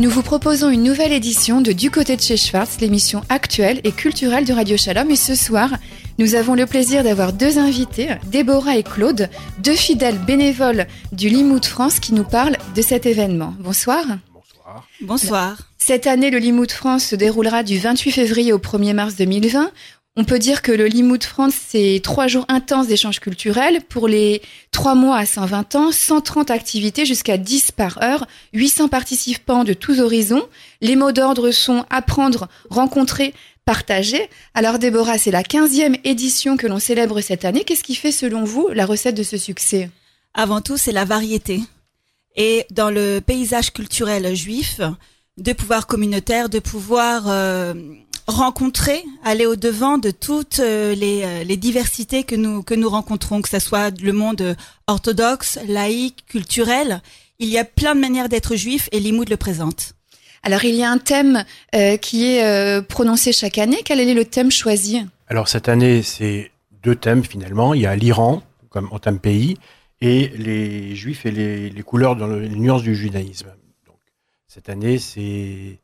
Nous vous proposons une nouvelle édition de Du côté de chez Schwartz, l'émission actuelle et culturelle de Radio Shalom. Et ce soir, nous avons le plaisir d'avoir deux invités, Déborah et Claude, deux fidèles bénévoles du Limoud France qui nous parlent de cet événement. Bonsoir. Bonsoir. Bonsoir. Cette année, le Limoud France se déroulera du 28 février au 1er mars 2020. On peut dire que le Limoud France, c'est trois jours intenses d'échanges culturels. Pour les trois mois à 120 ans, 130 activités jusqu'à 10 par heure, 800 participants de tous horizons. Les mots d'ordre sont apprendre, rencontrer, partager. Alors Déborah, c'est la 15e édition que l'on célèbre cette année. Qu'est-ce qui fait selon vous la recette de ce succès? Avant tout, c'est la variété. Et dans le paysage culturel juif, de pouvoir communautaire, de pouvoir... Euh, rencontrer, aller au devant de toutes euh, les, euh, les, diversités que nous que nous rencontrons, que ce soit le monde orthodoxe, laïque, culturel. Il y a plein de manières d'être juif et Limoud le présente. Alors il y a un thème euh, qui est prononcé chaque année. Quel est le thème choisi? Alors cette année, c'est deux thèmes finalement. Il y a l'Iran comme en thème pays et les juifs et les, les couleurs dans le, les nuances du judaïsme. Donc cette année, c'est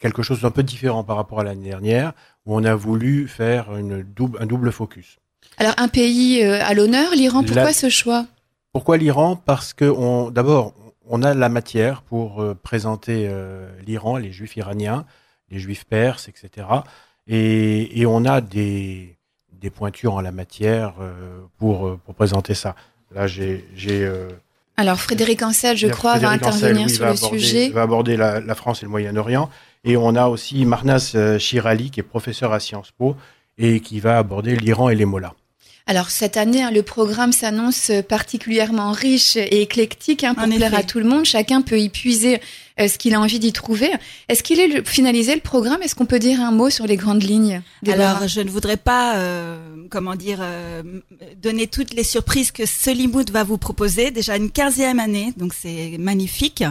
quelque chose d'un peu différent par rapport à l'année dernière, où on a voulu faire une double, un double focus. Alors un pays euh, à l'honneur, l'Iran, pourquoi ce choix? Pourquoi l'Iran? Parce que d'abord, on a la matière pour euh, présenter euh, l'Iran, les juifs iraniens, les juifs perses, etc. Et, et on a des, des pointures en la matière pour, pour présenter ça. Là, j'ai alors Frédéric Ancel, je crois, va intervenir sur le sujet. Il va aborder la, la France et le Moyen-Orient. Et on a aussi Marnas euh, Chirali, qui est professeur à Sciences Po et qui va aborder l'Iran et les mollahs. Alors cette année, hein, le programme s'annonce particulièrement riche et éclectique hein, pour plaire à tout le monde. Chacun peut y puiser euh, ce qu'il a envie d'y trouver. Est-ce qu'il est finalisé le programme? Est-ce qu'on peut dire un mot sur les grandes lignes Alors, je ne voudrais pas, euh, comment dire, donner toutes les surprises que ce Limoud va vous proposer. Déjà une quinzième année, donc c'est magnifique.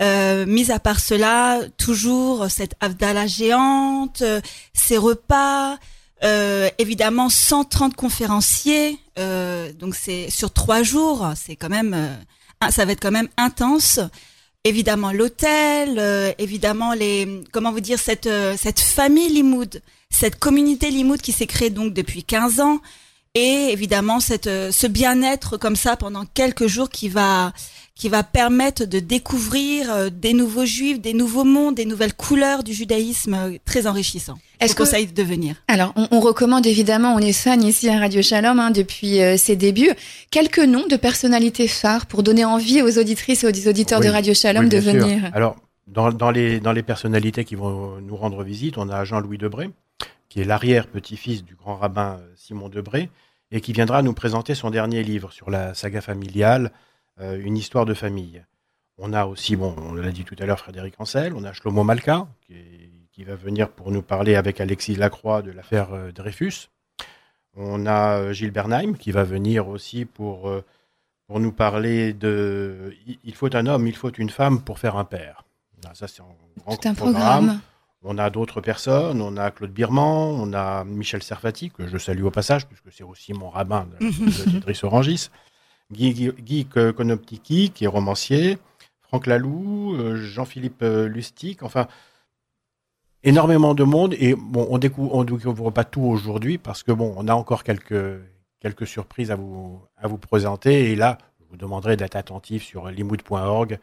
Euh, mis à part cela, toujours cette Avdala géante, euh, ces repas, euh, évidemment 130 conférenciers, euh, donc c'est sur trois jours, c'est quand même, euh, ça va être quand même intense. Évidemment l'hôtel, évidemment les, comment vous dire cette cette famille Limoud, cette communauté Limoud qui s'est créée donc depuis 15 ans, et évidemment cette ce bien-être comme ça pendant quelques jours qui va qui va permettre de découvrir euh, des nouveaux juifs, des nouveaux mondes, des nouvelles couleurs du judaïsme euh, très enrichissant. Est-ce qu'on conseille de venir Alors, on, recommande évidemment, on est fan ici à Radio Shalom hein, depuis euh, ses débuts, quelques noms de personnalités phares pour donner envie aux auditrices et aux auditeurs de Radio Shalom de venir. Alors, dans, dans, les, dans les personnalités qui vont nous rendre visite, on a Jean-Louis Debré, qui est l'arrière-petit-fils du grand rabbin Simon Debré, et qui viendra nous présenter son dernier livre sur la saga familiale, une histoire de famille. On a aussi, bon, on l'a dit tout à l'heure, Frédéric Ancel, on a Shlomo Malka, qui, va venir pour nous parler avec Alexis Lacroix de l'affaire euh, Dreyfus. On a euh, Gilles Bernheim, qui va venir aussi pour, pour nous parler de Il faut un homme, il faut une femme pour faire un père. ça, c'est un grand programme. On a d'autres personnes, on a Claude Birman, on a Michel Serfati, que je salue au passage, puisque c'est aussi mon rabbin de, de Orangis. Guy, Guy Konoptiki, qui est romancier, Franck Laloux, euh, Jean-Philippe euh, Lustig, enfin, énormément de monde. Et bon, on découvre, on découvre pas tout aujourd'hui parce que bon, on a encore quelques, quelques surprises à vous, à vous présenter. Et là, je vous demanderai d'être attentif sur limoud.org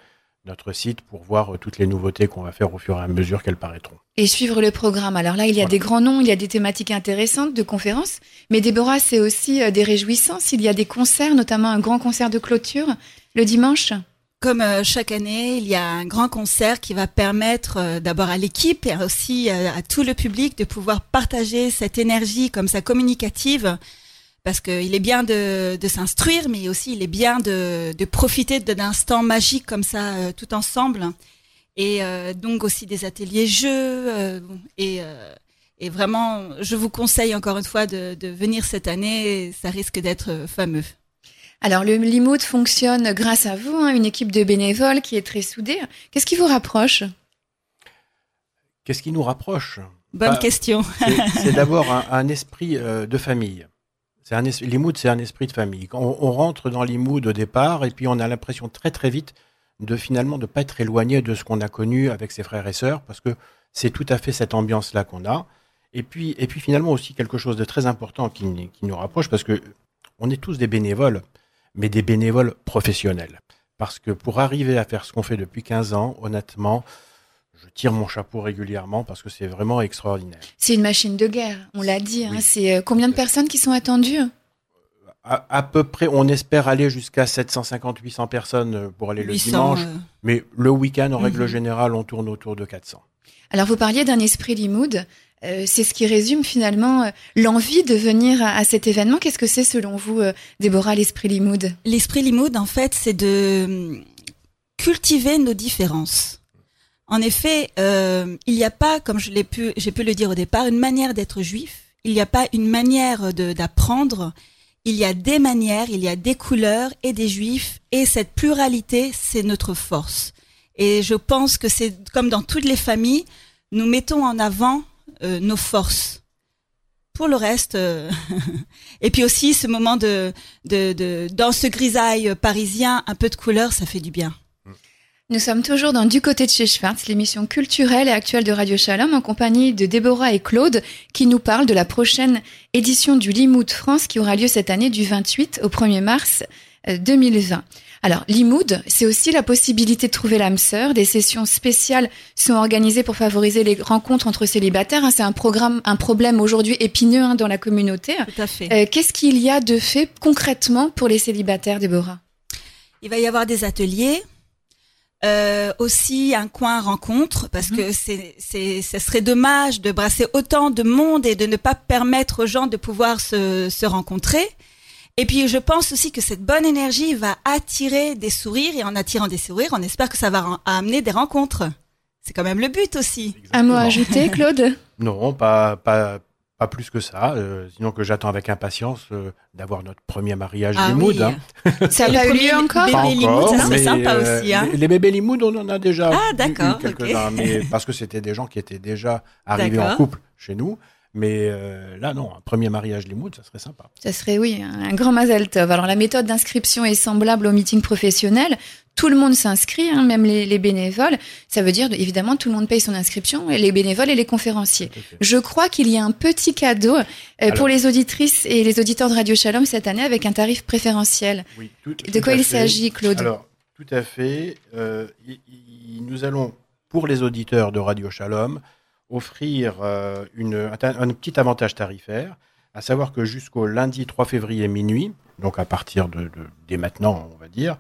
notre site pour voir euh, toutes les nouveautés qu'on va faire au fur et à mesure qu'elles paraîtront. Et suivre le programme. Alors là, il y a des grands noms, il y a des thématiques intéressantes de conférences, mais Déborah, c'est aussi euh, des réjouissances. Il y a des concerts, notamment un grand concert de clôture le dimanche. Comme euh, chaque année, il y a un grand concert qui va permettre d'abord à l'équipe et aussi à tout le public de pouvoir partager cette énergie comme ça communicative parce qu'il est bien de, de s'instruire, mais aussi il est bien de, de profiter d'un instant magique comme ça, euh, tout ensemble. Et euh, donc aussi des ateliers jeux. Euh, et, et, vraiment, je vous conseille encore une fois de, de venir cette année. Ça risque d'être fameux. Alors le Limoud fonctionne grâce à vous, hein, une équipe de bénévoles qui est très soudée. Qu'est-ce qui vous rapproche? Qu'est-ce qui nous rapproche? Bonne bah, question. C'est d'abord un, un, esprit de famille. Un c'est un esprit de famille. On, rentre dans Limoud au départ et puis on a l'impression très très vite de finalement de pas être éloigné de ce qu'on a connu avec ses frères et sœurs, parce que c'est tout à fait cette ambiance-là qu'on a. Et puis, et puis finalement aussi quelque chose de très important qui, qui nous rapproche, parce que on est tous des bénévoles, mais des bénévoles professionnels. Parce que pour arriver à faire ce qu'on fait depuis 15 ans, honnêtement, je tire mon chapeau régulièrement parce que c'est vraiment extraordinaire. C'est une machine de guerre, on l'a dit. Hein. C'est euh, combien de personnes qui sont attendues à, peu près, on espère aller jusqu'à 750-800 personnes euh, pour aller le dimanche, euh. mais le week-end, en règle mhm. générale, on tourne autour de 400. Alors, vous parliez d'un esprit Limoud. c'est ce qui résume finalement l'envie de venir à, cet événement. Qu'est-ce que c'est selon vous, Déborah, l'esprit Limoud? L'esprit Limoud, en fait, c'est de hum, cultiver nos différences. En effet, euh, il n'y a pas, comme je l'ai pu, j'ai pu le dire au départ, une manière d'être juif. Il n'y a pas une manière d'apprendre. Il y a des manières, il y a des couleurs et des juifs. Et cette pluralité, c'est notre force. Et je pense que c'est comme dans toutes les familles, nous mettons en avant euh, nos forces. Pour le reste, euh, et puis aussi ce moment de, de, de, dans ce grisaille parisien, un peu de couleur, ça fait du bien. Nous sommes toujours dans Du côté de chez Schwartz, l'émission culturelle et actuelle de Radio Shalom, en compagnie de Déborah et Claude, qui nous parlent de la prochaine édition du Limoud France qui aura lieu cette année du 28 au 1er mars 2020. Euh, Alors, Limoud, c'est aussi la possibilité de trouver l'âme sœur. Des sessions spéciales sont organisées pour favoriser les rencontres entre célibataires. Hein. C'est un programme, un problème aujourd'hui épineux hein, dans la communauté. Tout à fait. Euh, qu'est-ce qu'il y a de fait concrètement pour les célibataires, Déborah? Il va y avoir des ateliers, euh, aussi un coin rencontre parce mhm. que c'est c'est ce serait dommage de brasser autant de monde et de ne pas permettre aux gens de pouvoir se se rencontrer. Et puis je pense aussi que cette bonne énergie va attirer des sourires et en attirant des sourires, on espère que ça va amener des rencontres. C'est quand même le but aussi. Un mot à ajouter, Claude? Non, pas pas pas plus que ça, euh, sinon que j'attends avec impatience euh, d'avoir notre premier mariage ah Limoud. Hein. Ça n'a eu lieu encore Bébé Limoud, ça serait sympa euh, aussi. Hein. Les, bébés Limoud, on en a déjà ah, d'accord, quelques-uns, mais parce que c'était des gens qui étaient déjà arrivés en couple chez nous. Mais là, non, un premier mariage Limoud, ça serait sympa. Ça serait, oui, un grand mazel tov. Alors, la méthode d'inscription est semblable au meeting professionnel tout le monde s'inscrit, hein, même les, bénévoles. Ça veut dire évidemment tout le monde paye son inscription, et les bénévoles et les conférenciers. Je crois qu'il y a un petit cadeau euh, pour les auditrices et les auditeurs de Radio Shalom cette année avec un tarif préférentiel. Oui, de quoi il s'agit, Claude? Alors, tout à fait. Euh, nous allons, pour les auditeurs de Radio Shalom, offrir euh, un, petit avantage tarifaire, à savoir que jusqu'au lundi 3 février minuit, donc à partir de, dès maintenant, on va dire,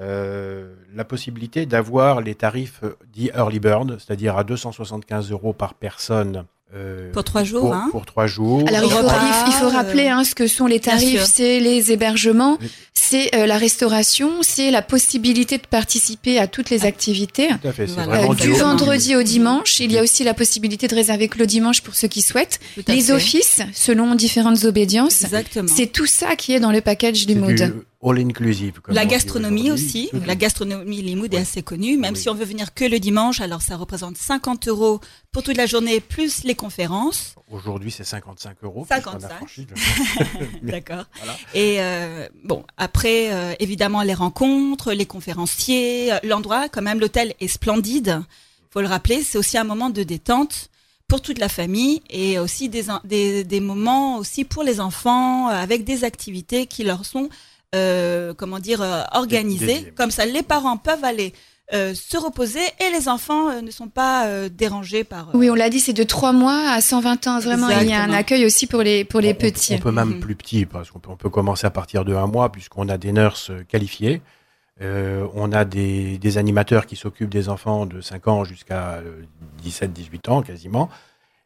euh, la possibilité d'avoir les tarifs dits early bird, c'est-à-dire à 275 euros par personne. Euh, pour trois jours, pour, hein pour trois jours. Alors il faut, il faut rappeler hein, ce que sont les tarifs, c'est les hébergements, c'est euh, la restauration, c'est la possibilité de participer à toutes les activités. Tout à fait, euh, du vendredi au dimanche, il y a aussi la possibilité de réserver que le dimanche pour ceux qui souhaitent. Les offices, selon différentes obédiences. Exactement. C'est tout ça qui est dans le package du mode all inclusive. La gastronomie aussi. La gastronomie Limoud est assez connue. Même si on veut venir que le dimanche, alors ça représente 50 euros pour toute la journée plus les conférences. Aujourd'hui, c'est 55 euros. 55. D'accord. Et euh, bon, après, euh, évidemment, les rencontres, les conférenciers, euh, l'endroit, quand même, l'hôtel est splendide. Faut le rappeler, c'est aussi un moment de détente pour toute la famille et aussi des, des, des moments aussi pour les enfants avec des activités qui leur sont euh, comment dire, euh, organisé. Comme ça, les parents peuvent aller euh, se reposer et les enfants ne sont pas dérangés par. Oui, on l'a dit, c'est de 3 mois à 120 ans. Vraiment, il y a un accueil aussi pour les pour les petits. On, peut même mhm. plus petit parce qu'on peut, on peut commencer à partir de un mois puisqu'on a des nurses qualifiées. on a des, des animateurs qui s'occupent des enfants de 5 ans jusqu'à 17-18 ans quasiment.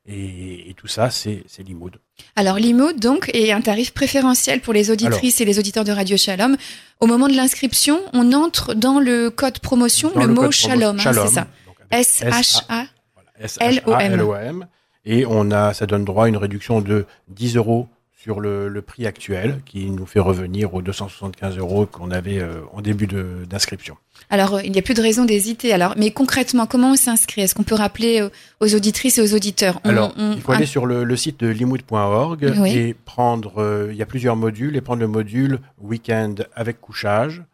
Et, tout ça, c'est Limoud. Alors Limoud, donc, est un tarif préférentiel pour les auditrices et les auditeurs de Radio Shalom. Au moment de l'inscription, on entre dans le code promotion le, mot Shalom, hein, c'est ça. S-H-A-L-O-M. Et on a, ça donne droit à une réduction de 10 euros sur le, prix actuel, qui nous fait revenir aux 275 euros qu'on avait euh, en début d'inscription. Alors, euh, il n'y a plus de raison d'hésiter. Alors, mais concrètement, comment on s'inscrit? Est-ce qu'on peut rappeler euh, aux auditrices et aux auditeurs? Alors, il faut aller sur le, site de limoud.org et prendre. il y a plusieurs modules et prendre le module week-end avec couchage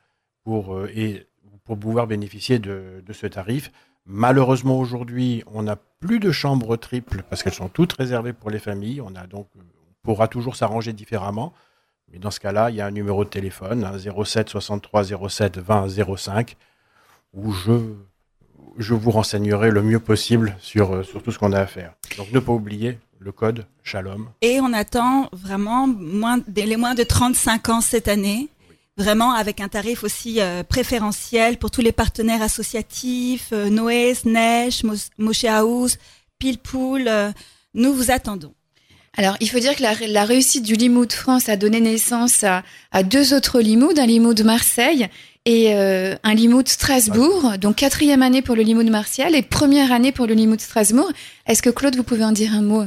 pour et pour pouvoir bénéficier de, de ce tarif. Malheureusement, aujourd'hui, on n'a plus de chambres triples parce qu'elles sont toutes réservées pour les familles. On a donc, on pourra toujours s'arranger différemment. Mais dans ce cas-là, il y a un numéro de téléphone, hein, 07 63 07 20 05, où je, je vous renseignerai le mieux possible sur, euh, sur tout ce qu'on a à faire. Donc ne pas oublier le code Shalom. Et on attend vraiment moins, les moins de 35 ans cette année vraiment avec un tarif aussi euh, préférentiel pour tous les partenaires associatifs, euh, Neige, Moshe House, Pilpoul. Euh, nous vous attendons. Alors, il faut dire que la, la réussite du Limoud France a donné naissance à, à deux autres Limoud, un Limoud Marseille et euh, un Limoud Strasbourg, donc quatrième année pour le Limoud Martial et première année pour le Limoud Strasbourg. Est-ce que Claude, vous pouvez en dire un mot?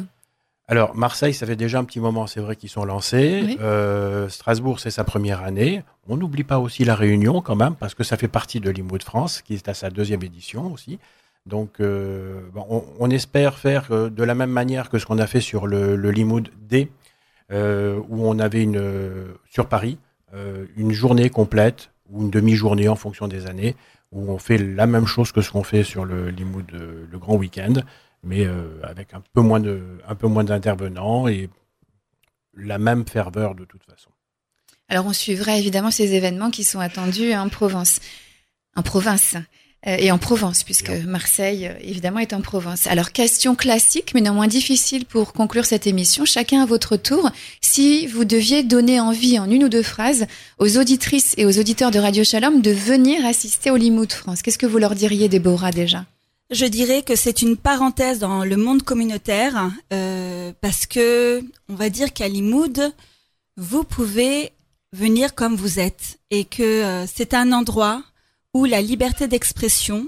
Alors, Marseille, ça fait déjà un petit moment, c'est vrai qu'ils sont lancés. Euh, Strasbourg, c'est sa première année. On n'oublie pas aussi la Réunion quand même, parce que ça fait partie de l'IMO de France, qui est à sa deuxième édition aussi. Donc, euh, bon, on, espère faire euh, de la même manière que ce qu'on a fait sur le, le Limoud D, euh, où on avait une sur Paris une journée complète ou une demi-journée en fonction des années, où on fait la même chose que ce qu'on fait sur le Limoud le grand week-end mais avec un peu moins d'intervenants et la même ferveur de toute façon. Alors on suivra évidemment ces événements qui sont attendus en Provence, en province et en Provence puisque Marseille euh, évidemment est en Provence. Alors question classique mais néanmoins difficile pour conclure cette émission. Chacun à votre tour, si vous deviez donner envie en une ou deux phrases aux auditrices et aux auditeurs de Radio Shalom de venir assister au Limoud France, qu'est-ce que vous leur diriez, Déborah déjà? Je dirais que c'est une parenthèse dans le monde communautaire euh, parce que on va dire qu'à Limoud, vous pouvez venir comme vous êtes et que euh, c'est un endroit où la liberté d'expression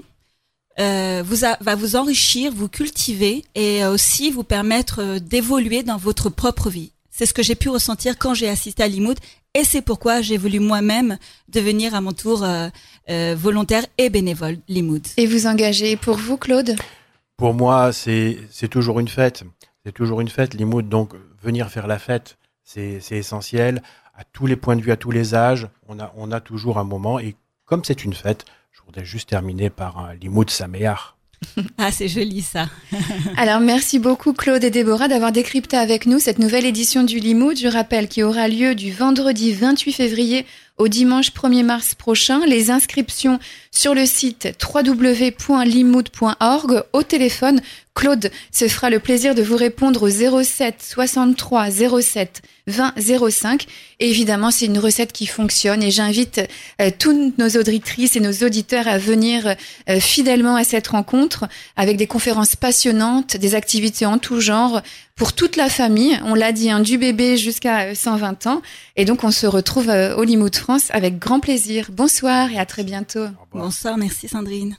euh, vous va vous enrichir, vous cultiver et aussi vous permettre d'évoluer dans votre propre vie. C'est ce que j'ai pu ressentir quand j'ai assisté à Limoud et c'est pourquoi j'ai voulu moi-même devenir à mon tour euh, euh, volontaire et bénévole Limoud. Et vous engagez pour vous, Claude? Pour moi, c'est toujours une fête. C'est toujours une fête, Limoud. Donc, venir faire la fête, c'est essentiel. À tous les points de vue, à tous les âges, on a, on a toujours un moment. Et comme c'est une fête, je voudrais juste terminer par un Limoud Saméar. Ah, c'est joli ça. Alors, merci beaucoup Claude et Déborah d'avoir décrypté avec nous cette nouvelle édition du Limoud. Je rappelle qui aura lieu du vendredi 28 février au dimanche 1er mars prochain. Les inscriptions sur le site www.limoud.org au téléphone. Claude se fera le plaisir de vous répondre au 07 63 07 20 05. Et évidemment, c'est une recette qui fonctionne et j'invite euh, toutes nos auditrices et nos auditeurs à venir euh, fidèlement à cette rencontre avec des conférences passionnantes, des activités en tout genre pour toute la famille. On l'a dit, hein, du bébé jusqu'à 120 euh, ans. Et donc, on se retrouve au Limoud France avec grand plaisir. Bonsoir et à très bientôt. Bonsoir, merci Sandrine.